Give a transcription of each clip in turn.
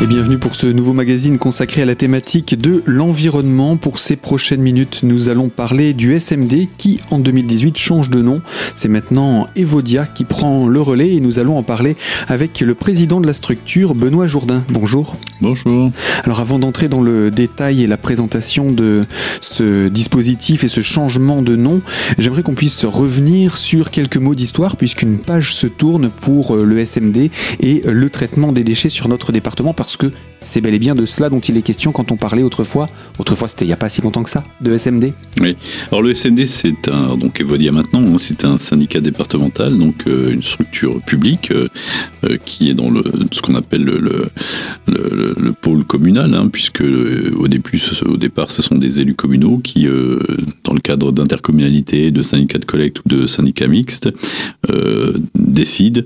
Et bienvenue pour ce nouveau magazine consacré à la thématique de l'environnement. Pour ces prochaines minutes, nous allons parler du SMD qui, en 2018, change de nom. C'est maintenant Evodia qui prend le relais et nous allons en parler avec le président de la structure, Benoît Jourdain. Bonjour. Bonjour. Alors avant d'entrer dans le détail et la présentation de ce dispositif et ce changement de nom, j'aimerais qu'on puisse revenir sur quelques mots d'histoire puisqu'une page se tourne pour le SMD et le traitement des déchets sur notre département parce que c'est bel et bien de cela dont il est question quand on parlait autrefois. Autrefois, c'était il n'y a pas si longtemps que ça, de SMD. Oui. Alors le SMD, c'est un, donc Evodia maintenant, hein, c'est un syndicat départemental, donc euh, une structure publique euh, euh, qui est dans le, ce qu'on appelle le, le, le, pôle communal, hein, puisque au début, au départ, ce sont des élus communaux qui, dans le cadre d'intercommunalité, de syndicats de collecte ou de syndicats mixtes, décident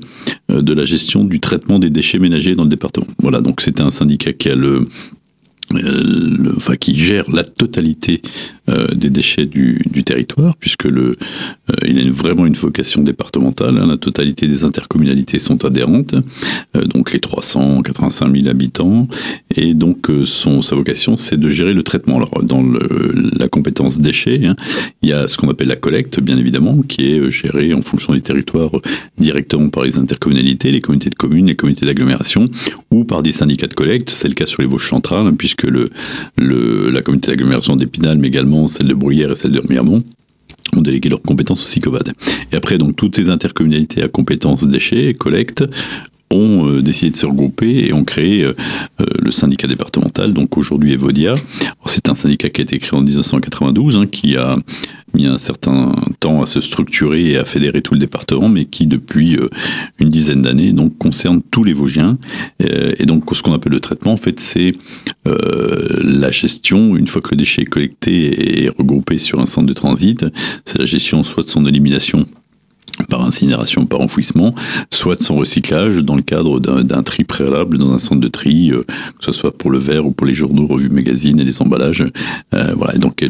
de la gestion du traitement des déchets ménagers dans le département. Voilà, donc c'est un syndicat qui a le euh, enfin, qui gère la totalité euh, des déchets du, territoire, puisque le, euh, il a vraiment une vocation départementale. Hein. la totalité des intercommunalités sont adhérentes, donc les 385 000 habitants, et donc son, sa vocation, c'est de gérer le traitement. Alors, dans la compétence déchets, hein, il y a ce qu'on appelle la collecte, bien évidemment, qui est gérée en fonction des territoires directement par les intercommunalités, les communautés de communes, les communautés d'agglomération, ou par des syndicats de collecte. C'est le cas sur les Vosges centrales, hein, puisque le, le, la communauté d'agglomération d'Épinal, mais également celle de Bruyères et celle de Remiremont, ont délégué leurs compétences au SICOVAD. Et après, donc, toutes ces intercommunalités à compétences déchets, collecte, ont euh, décidé de se regrouper et ont créé euh, euh, le syndicat départemental, donc aujourd'hui Evodia. C'est un syndicat qui a été créé en 1992, hein, qui a mis un certain temps à se structurer et à fédérer tout le département, mais qui depuis une dizaine d'années donc concerne tous les Vosgiens. et donc ce qu'on appelle le traitement, en fait, c'est la gestion une fois que le déchet est collecté et regroupé sur un centre de transit, c'est la gestion soit de son élimination par incinération, par enfouissement, soit de son recyclage dans le cadre d'un tri préalable dans un centre de tri, euh, que ce soit pour le verre ou pour les journaux, revues, magazines et les emballages. Euh, voilà, donc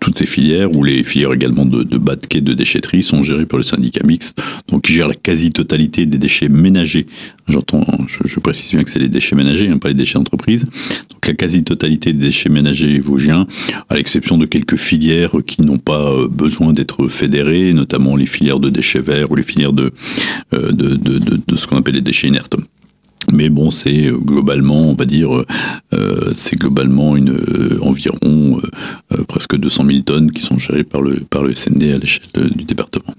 toutes ces filières, ou les filières également de, de bas de quai de déchetterie, sont gérées par le syndicat mixte, donc qui gère la quasi-totalité des déchets ménagers. J'entends, je, précise bien que c'est les déchets ménagers, hein, pas les déchets d'entreprise. Donc la quasi-totalité des déchets ménagers vosgiens, à l'exception de quelques filières qui n'ont pas euh, besoin d'être fédérées, notamment les filières de déchets verts ou les filières de, euh, de, de, de, ce qu'on appelle les déchets inertes. Mais bon, c'est euh, globalement, on va dire, euh, c'est globalement une, environ presque 200 000 tonnes qui sont gérées par le, par le SND à l'échelle du département.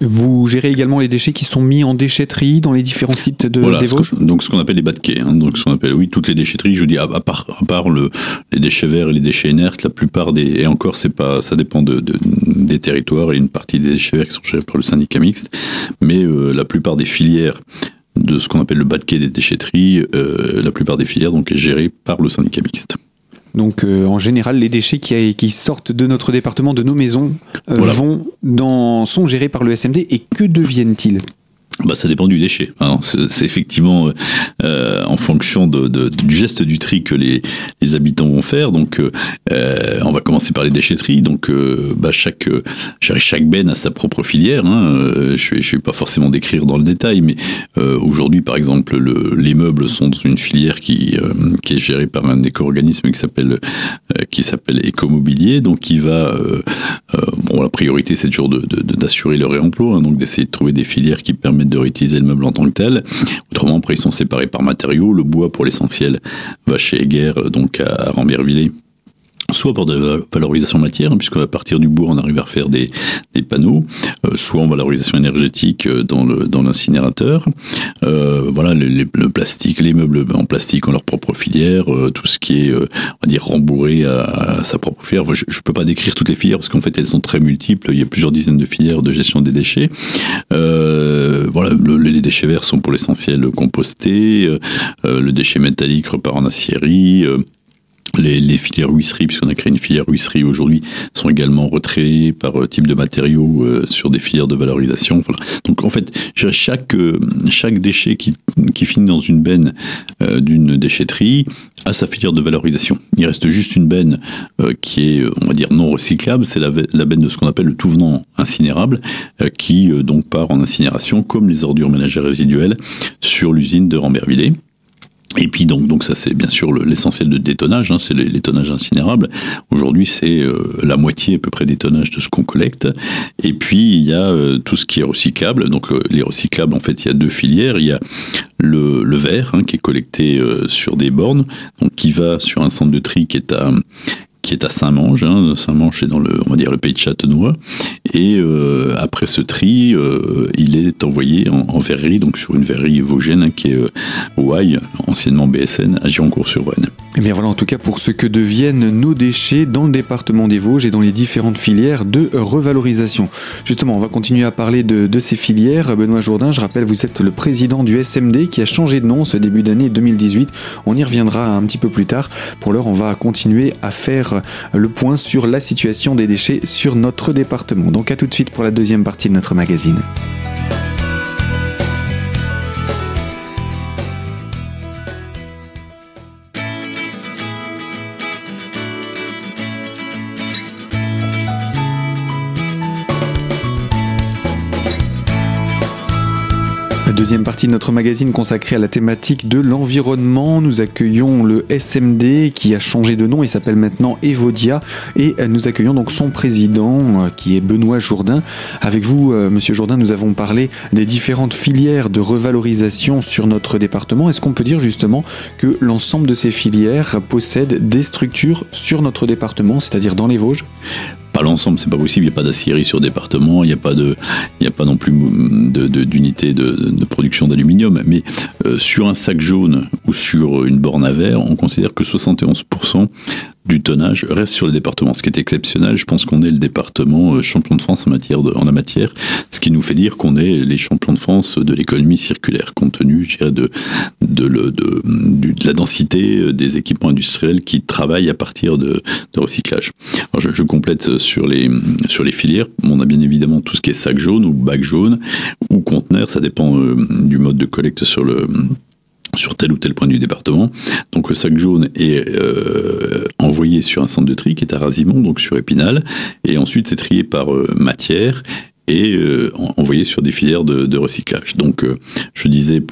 Vous gérez également les déchets qui sont mis en déchetterie dans les différents sites de, des Vosges Donc ce qu'on appelle les bas de quai. Hein, donc ce qu'on appelle, oui, toutes les déchetteries, je dis, à, part, à part le, les déchets verts et les déchets inertes, la plupart des... Et encore, c'est pas, ça dépend de, des territoires et une partie des déchets verts qui sont gérés par le syndicat mixte. Mais euh, la plupart des filières de ce qu'on appelle le bas de quai des déchetteries, euh, la plupart des filières donc, est gérée par le syndicat mixte. Donc euh, en général, les déchets qui, qui, sortent de notre département, de nos maisons, euh, vont dans, sont gérés par le SMD. Et que deviennent-ils? Bah, ça dépend du déchet. C'est effectivement euh, euh, en fonction de, de, du geste du tri que les, les habitants vont faire. Donc, euh, on va commencer par les déchetteries. Donc, euh, bah, chaque chaque benne a sa propre filière. Hein. Je ne vais, pas forcément décrire dans le détail, mais aujourd'hui, par exemple, le, les meubles sont dans une filière qui qui est gérée par un éco-organisme qui s'appelle qui s'appelle Écomobilier. Donc, qui va bon, la priorité, c'est toujours d'assurer de, de, le réemploi, hein, donc d'essayer de trouver des filières qui permettent de réutiliser le meuble en tant que tel. Autrement, après, ils sont séparés par matériaux. Le bois, pour l'essentiel, va chez Eger, donc à Rambiervillers soit pour de valorisation matière, hein, puisqu'à partir du bois on arrive à refaire des, panneaux, euh, soit en valorisation énergétique euh, dans l'incinérateur. Euh, voilà, le, plastique, les meubles en plastique ont leur propre filière, tout ce qui est, on va dire, rembourré à, sa propre filière. je, ne peux pas décrire toutes les filières parce qu'en fait elles sont très multiples. Il y a plusieurs dizaines de filières de gestion des déchets. voilà, les déchets verts sont pour l'essentiel compostés. le déchet métallique repart en aciérie. Les, les, filières huisserie, puisqu'on a créé une filière huisserie aujourd'hui, sont également retraites par euh, type de matériaux euh, sur des filières de valorisation. Donc en fait, chaque, euh, chaque déchet qui, qui finit dans une benne d'une déchetterie a sa filière de valorisation. Il reste juste une benne qui est, on va dire, non recyclable, c'est la, la, benne de ce qu'on appelle le tout venant incinérable, qui donc part en incinération comme les ordures ménagères résiduelles sur l'usine de Rambervillers. Et puis donc, donc ça c'est bien sûr l'essentiel de détonnage, hein, c'est les, tonnages incinérables. Aujourd'hui c'est euh, la moitié à peu près des tonnages de ce qu'on collecte. Et puis il y a euh, tout ce qui est recyclable. Donc les recyclables en fait il y a deux filières. Il y a le, le verre hein, qui est collecté euh, sur des bornes, donc qui va sur un centre de tri qui est à qui est à Saint-Mange. Hein. Saint-Mange, c'est dans le, on va dire, le pays de Châtenois. Et euh, après ce tri, euh, il est envoyé en, verrerie, donc sur une verrerie vosgienne hein, qui est euh, anciennement BSN, à Gironcourt-sur-Brenne. Et eh bien voilà en tout cas pour ce que deviennent nos déchets dans le département des Vosges et dans les différentes filières de revalorisation. Justement, on va continuer à parler de ces filières. Benoît Jourdain, je rappelle, vous êtes le président du SMD qui a changé de nom ce début d'année 2018. On y reviendra un petit peu plus tard. Pour l'heure, on va continuer à faire le point sur la situation des déchets sur notre département. Donc à tout de suite pour la deuxième partie de notre magazine. Deuxième partie de notre magazine consacrée à la thématique de l'environnement. Nous accueillons le SMD qui a changé de nom et s'appelle maintenant Evodia. Et nous accueillons donc son président euh, qui est Benoît Jourdain. Avec vous, euh, monsieur Jourdain, nous avons parlé des différentes filières de revalorisation sur notre département. Est-ce qu'on peut dire justement que l'ensemble de ces filières possèdent des structures sur notre département, c'est-à-dire dans les Vosges? Pas l'ensemble, c'est pas possible. Il n'y a pas d'acierie sur département, il n'y a pas de, il y a pas non plus d'unité de, de, production d'aluminium. Mais euh, sur un sac jaune ou sur une borne à verre, on considère que 71% du tonnage reste sur le département, ce qui est exceptionnel. Je pense qu'on est le département euh, champion de France en matière de, en la matière, ce qui nous fait dire qu'on est les champions de France de l'économie circulaire, compte tenu de, de, de, de, la densité euh, des équipements industriels qui travaillent à partir de, de recyclage. Alors je, je, complète sur les, sur les filières. On a bien évidemment tout ce qui est sac jaune ou bac jaune ou conteneur, ça dépend euh, du mode de collecte sur le sur tel ou tel point du département. Donc le sac jaune est euh, envoyé sur un centre de tri qui est à Rasimont, donc sur Épinal, et ensuite c'est trié par euh, matière et euh, envoyé sur des filières de, recyclage. Donc je disais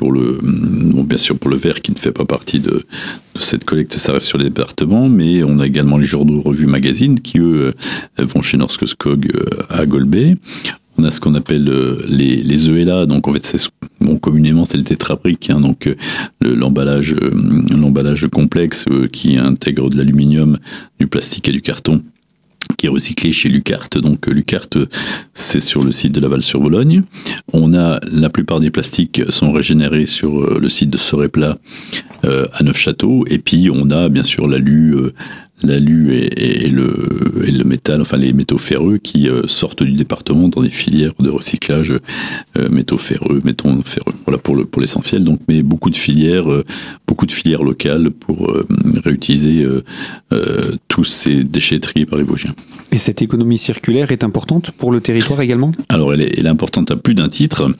sûr pour le verre qui ne fait pas partie de, de, cette collecte, ça reste sur les départements, mais on a également les journaux, revues, magazines qui eux vont chez Norske Skog à Golbet. On a ce qu'on appelle les, les ELA, donc en fait c'est bon, communément c'est le tétrabrique, hein, donc euh, l'emballage euh, l'emballage complexe euh, qui intègre de l'aluminium, du plastique et du carton qui est recyclé chez Lucart. Donc Lucart, c'est sur le site de Laval-sur-Vologne. On a la plupart des plastiques sont régénérés sur le site de Soréplat à Neufchâteau. Et puis on a bien sûr l'alu, l'alu et, le, et, le, métal, enfin les métaux ferreux qui euh, sortent du département dans des filières de recyclage euh, métaux ferreux, métaux ferreux. Voilà pour le pour l'essentiel. Donc, mais beaucoup de filières, euh, beaucoup de filières locales pour réutiliser tous ces déchetteries par les Vosgiens. Et cette économie circulaire est importante pour le territoire également? Alors, elle est, elle est importante à plus d'un titre.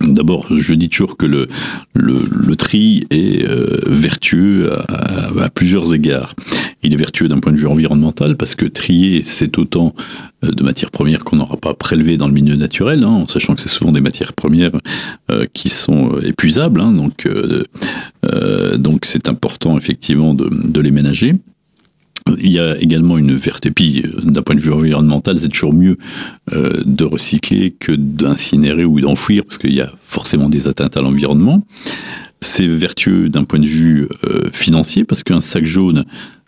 D'abord, je dis toujours que le, le, tri est euh, vertueux à, plusieurs égards. Il est vertueux d'un point de vue environnemental parce que trier, c'est autant euh, de matières premières qu'on n'aura pas prélevées dans le milieu naturel, hein, en sachant que c'est souvent des matières premières euh, qui sont épuisables. Hein, donc, donc c'est important effectivement de, de les ménager. Il y a également une verte. Et puis, d'un point de vue environnemental, c'est toujours mieux euh, de recycler que d'incinérer ou d'enfouir, parce qu'il y a forcément des atteintes à l'environnement. C'est vertueux d'un point de vue euh, financier, parce qu'un sac jaune,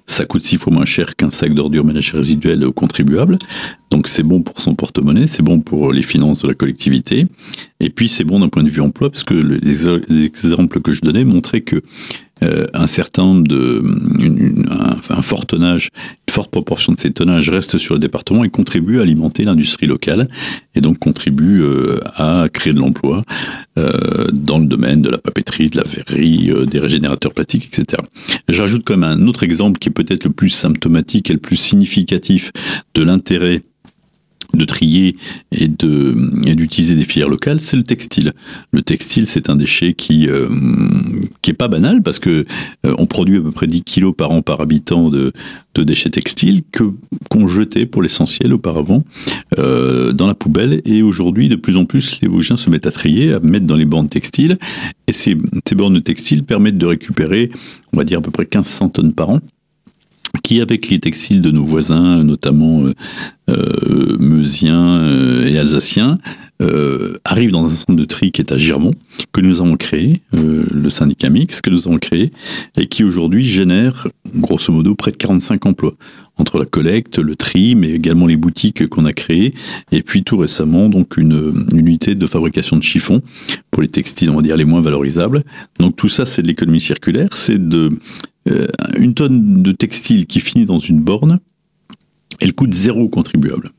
ça coûte six fois moins cher qu'un sac d'ordures ménagères résiduelles aux contribuables. Donc c'est bon pour son porte-monnaie, c'est bon pour les finances de la collectivité. Et puis c'est bon d'un point de vue emploi, parce que les exemples que je donnais montraient que euh, un certain nombre de, un, fort tonnage, une forte proportion de ces tonnages restent sur le département et contribuent à alimenter l'industrie locale et donc contribuent euh, à créer de l'emploi euh, dans le domaine de la papeterie, de la verrerie, des régénérateurs plastiques, etc. J'ajoute même un autre exemple qui est peut-être le plus symptomatique et le plus significatif de l'intérêt de trier et d'utiliser des filières locales, c'est le textile. Le textile, c'est un déchet qui euh, qui est pas banal parce que euh, on produit à peu près 10 kilos par an par habitant de, déchets textiles qu'on jetait pour l'essentiel auparavant euh, dans la poubelle. Et aujourd'hui de plus en plus les Vosgiens se mettent à trier, à mettre dans les bornes textiles. Et ces, ces bornes textiles permettent de récupérer on va dire à peu près 1500 tonnes par an qui, avec les textiles de nos voisins, notamment euh, euh, meusiens euh, et alsaciens, euh, arrive dans un centre de tri qui est à Girmont, que nous avons créé, le syndicat mix que nous avons créé, et qui aujourd'hui génère grosso modo près de 45 emplois entre la collecte, le tri, mais également les boutiques qu'on a créées, et puis tout récemment donc une, une unité de fabrication de chiffons pour les textiles, on va dire les moins valorisables. Donc tout ça, c'est de l'économie circulaire, c'est de une tonne de textile qui finit dans une borne, elle coûte zéro contribuable.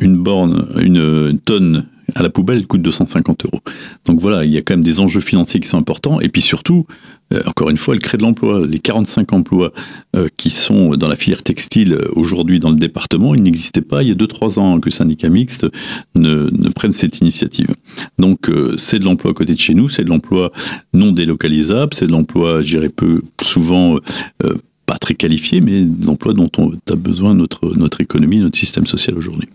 Une borne, une tonne à la poubelle, elle coûte 250 euros. Donc voilà, il y a quand même des enjeux financiers qui sont importants. Et puis surtout, euh, encore une fois, elle crée de l'emploi. Les 45 emplois euh, qui sont dans la filière textile euh, aujourd'hui dans le département, ils n'existaient pas il y a 2-3 ans que syndicat mixte ne, ne prenne cette initiative. Donc c'est de l'emploi à côté de chez nous, c'est de l'emploi non délocalisable, c'est de l'emploi, je dirais, peu souvent pas très qualifié, mais l'emploi dont on a besoin notre économie, notre système social aujourd'hui.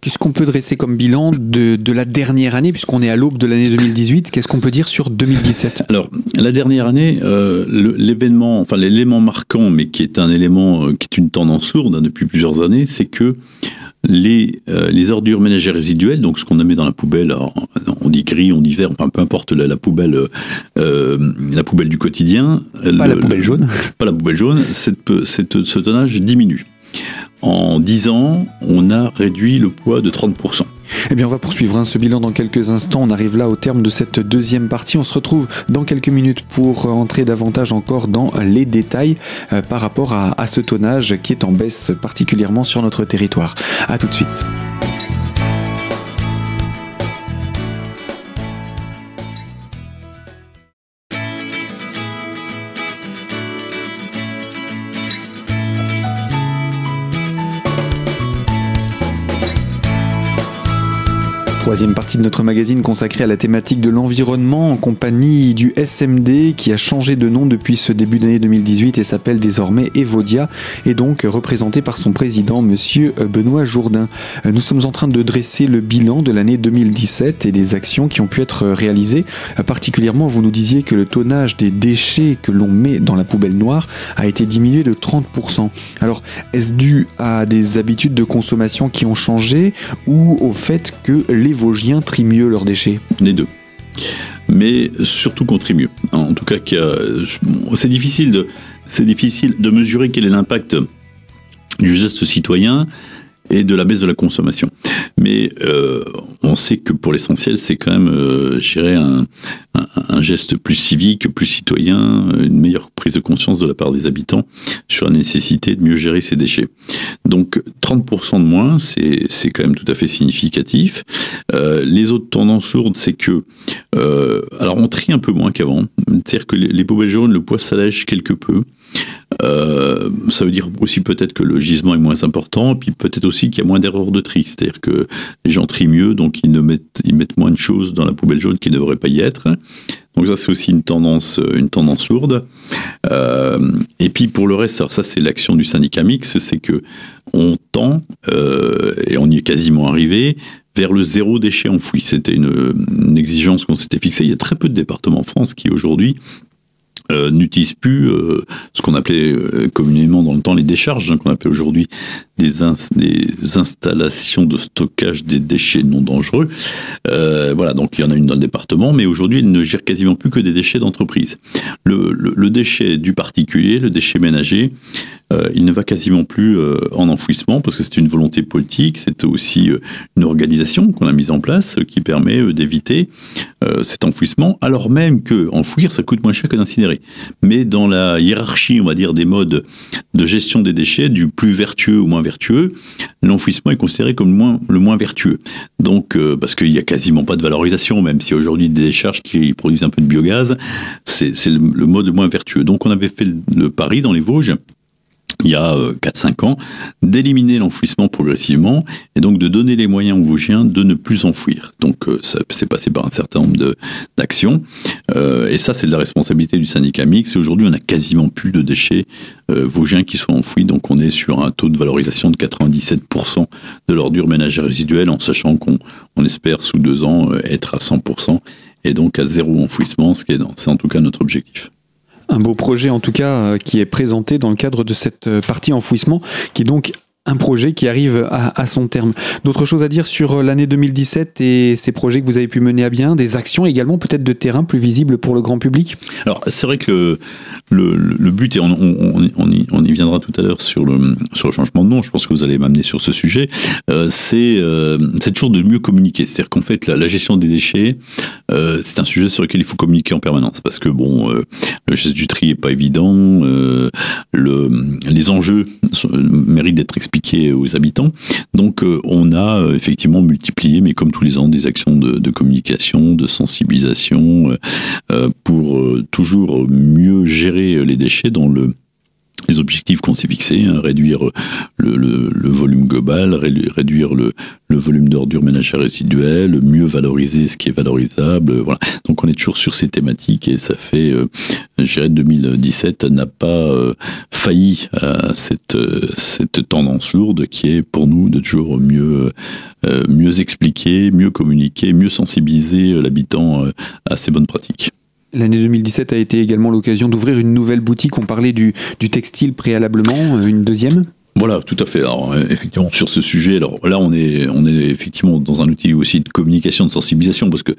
Qu'est-ce qu'on peut dresser comme bilan de, de la dernière année, puisqu'on est à l'aube de l'année 2018 Qu'est-ce qu'on peut dire sur 2017 Alors, la dernière année, euh, l'événement, enfin l'élément marquant, mais qui est un élément euh, qui est une tendance lourde hein, depuis plusieurs années, c'est que les, euh, les ordures ménagères résiduelles, donc ce qu'on met dans la poubelle, alors, on dit gris, on dit vert, enfin peu importe la, la poubelle, euh, la poubelle du quotidien. Pas le- la poubelle le- jaune. Pas la poubelle jaune, cette, cette- ce tonnage diminue. En 10 ans, on a réduit le poids de 30%. Eh bien, on va poursuivre hein, ce bilan dans quelques instants. On arrive là au terme de cette deuxième partie. On se retrouve dans quelques minutes pour euh, entrer davantage encore dans les détails euh, par rapport à, à ce tonnage qui est en baisse particulièrement sur notre territoire. À tout de suite. Troisième partie de notre magazine consacrée à la thématique de l'environnement en compagnie du SMD qui a changé de nom depuis ce début d'année 2018 et s'appelle désormais Evodia et donc représenté par son président monsieur Benoît Jourdain. Nous sommes en train de dresser le bilan de l'année 2017 et des actions qui ont pu être réalisées. Particulièrement, vous nous disiez que le tonnage des déchets que l'on met dans la poubelle noire a été diminué de 30%. Alors, est-ce dû à des habitudes de consommation qui ont changé ou au fait que les Vosgiens trient mieux leurs déchets? Les deux. Mais surtout qu'on trie mieux. En tout cas, c'est difficile de mesurer quel est l'impact du geste citoyen et de la baisse de la consommation. Mais euh, on sait que pour l'essentiel, c'est quand même, euh, je dirais, un, geste plus civique, plus citoyen, une meilleure prise de conscience de la part des habitants sur la nécessité de mieux gérer ces déchets. Donc 30% de moins, c'est c'est quand même tout à fait significatif. Euh, les autres tendances lourdes, c'est que, euh, alors on trie un peu moins qu'avant. C'est-à-dire que les, les jaunes, le poids s'allège quelque peu. Euh, ça veut dire aussi peut-être que le gisement est moins important, puis peut-être aussi qu'il y a moins d'erreurs de tri. C'est-à-dire que les gens trient mieux, donc ils, ne mettent, moins de choses dans la poubelle jaune qui ne devraient pas y être. Donc ça, c'est aussi une tendance, une tendance lourde. Euh, et puis pour le reste, alors ça, c'est l'action du syndicat mix, c'est que on tend, euh, et on y est quasiment arrivé, vers le zéro déchet enfoui. C'était une exigence qu'on s'était fixée. Il y a très peu de départements en France qui aujourd'hui euh, n'utilisent plus euh, ce qu'on appelait euh, communément dans le temps les décharges, hein, qu'on appelle aujourd'hui des, ins- des installations de stockage des déchets non dangereux. Euh, voilà, donc il y en a une dans le département, mais aujourd'hui, elle ne gère quasiment plus que des déchets d'entreprise. Le, déchet du particulier, le déchet ménager, euh, il ne va quasiment plus euh, en enfouissement parce que c'est une volonté politique, c'est aussi une organisation qu'on a mise en place qui permet d'éviter cet enfouissement, alors même que enfouir, ça coûte moins cher que d'incinérer. Mais dans la hiérarchie, on va dire, des modes de gestion des déchets, du plus vertueux au moins vertueux, l'enfouissement est considéré comme le moins, vertueux. Donc, euh, parce qu'il n'y a quasiment pas de valorisation, même si aujourd'hui des décharges qui produisent un peu de biogaz, c'est le, le mode le moins vertueux. Donc, on avait fait le pari dans les Vosges il y a 4-5 euh, ans, d'éliminer l'enfouissement progressivement et donc de donner les moyens aux Vosgiens de ne plus enfouir. Donc euh, ça s'est passé par un certain nombre d'actions euh, et ça c'est de la responsabilité du syndicat mix et aujourd'hui on a quasiment plus de déchets vosgiens qui sont enfouis donc on est sur un taux de valorisation de 97% de l'ordure ménagère résiduelle en sachant qu'on on espère sous deux ans être à 100% et donc à zéro enfouissement, ce qui est, c'est en tout cas notre objectif. Un beau projet en tout cas euh, qui est présenté dans le cadre de cette euh, partie enfouissement qui est donc un projet qui arrive à, son terme. D'autres choses à dire sur euh, l'année 2017 et ces projets que vous avez pu mener à bien, des actions également peut-être de terrain plus visibles pour le grand public? Alors c'est vrai que le, but, et on, y, viendra tout à l'heure sur le, sur le changement de nom, je pense que vous allez m'amener sur ce sujet, euh, c'est euh, toujours de mieux communiquer. C'est-à-dire qu'en fait la, gestion des déchets, euh, c'est un sujet sur lequel il faut communiquer en permanence parce que bon, le geste du tri est pas évident, le, les enjeux méritent d'être expliqués aux habitants. Donc euh, on a euh, effectivement multiplié, mais comme tous les ans, des actions de, communication, de sensibilisation euh, pour toujours mieux gérer les déchets dans le les objectifs qu'on s'est fixés, hein, réduire le, le, le, volume global, réduire le, le volume d'ordures ménagères résiduelles, mieux valoriser ce qui est valorisable. Voilà. Donc on est toujours sur ces thématiques et ça fait, euh, je dirais, 2017 n'a pas euh, failli à cette, euh, cette tendance lourde qui est pour nous de toujours mieux, euh, mieux expliquer, mieux communiquer, mieux sensibiliser l'habitant à ces bonnes pratiques. L'année 2017 a été également l'occasion d'ouvrir une nouvelle boutique. On parlait du, textile préalablement, une deuxième voilà, tout à fait. Alors, effectivement, sur ce sujet, alors là, on est, on est effectivement dans un outil aussi de communication, de sensibilisation, parce que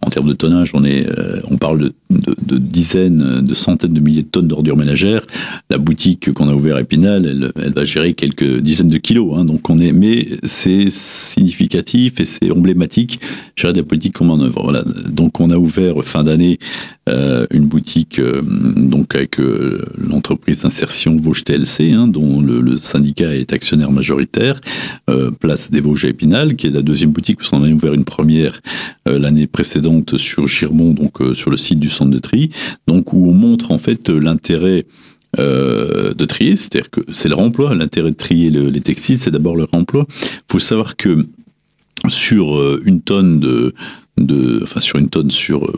en termes de tonnage, on, est, euh, on parle de, dizaines, de centaines de milliers de tonnes d'ordures ménagères. La boutique qu'on a ouverte à Épinal, elle, va gérer quelques dizaines de kilos. Hein, donc on est, mais c'est significatif et c'est emblématique gérer des politiques qu'on met en œuvre. Voilà. Donc on a ouvert fin d'année euh, une boutique euh, donc avec l'entreprise d'insertion Vosges TLC, hein, dont le, syndicat est actionnaire majoritaire, place des Vosges à Épinal, qui est la deuxième boutique, parce qu'on a ouvert une première l'année précédente sur Girbon, donc euh, sur le site du centre de tri, donc où on montre en fait l'intérêt euh, de trier, c'est-à-dire que c'est le remploi. L'intérêt de trier les textiles, c'est d'abord le remploi. Il faut savoir que sur euh, une tonne de, de, enfin sur une tonne, sur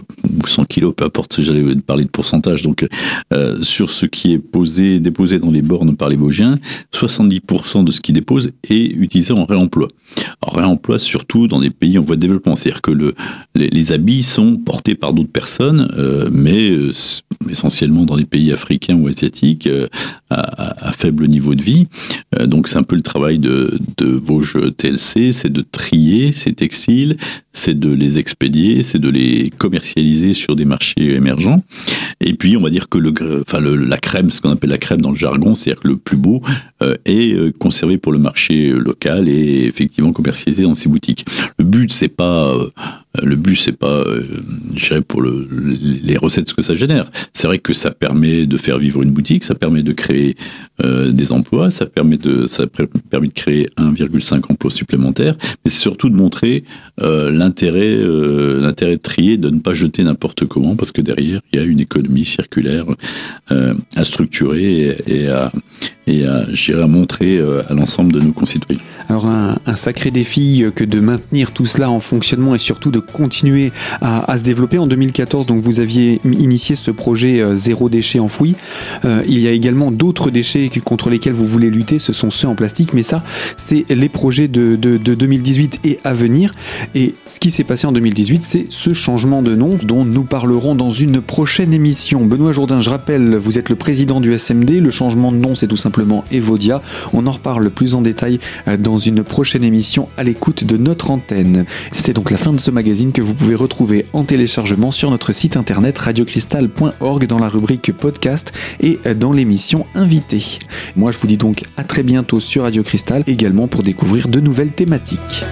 100 kilos, peu importe, j'allais parler de pourcentage, donc euh, sur ce qui est posé, déposé dans les bornes par les Vosgiens, 70% de ce qui dépose est utilisé en réemploi. En réemploi surtout dans des pays en voie de développement, c'est-à-dire que le, les, habits sont portés par d'autres personnes, euh, mais euh, essentiellement dans des pays africains ou asiatiques euh, à, faible niveau de vie. Euh, donc c'est un peu le travail de, de Vosges TLC, c'est de trier ces textiles, c'est de les c'est de les commercialiser sur des marchés émergents. Et puis, on va dire que le, enfin, la crème, ce qu'on appelle la crème dans le jargon, c'est-à-dire que le plus beau euh, est euh, conservé pour le marché local et effectivement commercialisé dans ces boutiques. Le but, c'est pas euh, le but, c'est pas, euh, pour le, les recettes ce que ça génère. C'est vrai que ça permet de faire vivre une boutique, ça permet de créer euh, des emplois, ça permet de, ça permet de créer 1,5 emplois supplémentaires, mais c'est surtout de montrer euh, l'intérêt, euh, l'intérêt de trier, de ne pas jeter n'importe comment, parce que derrière il y a une économie circulaire euh, à structurer et, et à et à, à montrer euh, à l'ensemble de nos concitoyens. Alors un, sacré défi que de maintenir tout cela en fonctionnement et surtout de continuer à, se développer. En 2014, donc vous aviez initié ce projet euh, zéro déchet enfoui. Euh, il y a également d'autres déchets contre lesquels vous voulez lutter, ce sont ceux en plastique, mais ça, c'est les projets de 2018 et à venir. Et ce qui s'est passé en 2018, c'est ce changement de nom dont nous parlerons dans une prochaine émission. Benoît Jourdain, je rappelle, vous êtes le président du SMD. Le changement de nom, c'est tout simplement Evodia. On en reparle plus en détail euh, dans une prochaine émission à l'écoute de notre antenne. C'est donc la fin de ce magazine que vous pouvez retrouver en téléchargement sur notre site internet radiocristal.org dans la rubrique podcast et euh, dans l'émission invité. Moi je vous dis donc à très bientôt sur Radio Cristal également pour découvrir de nouvelles thématiques.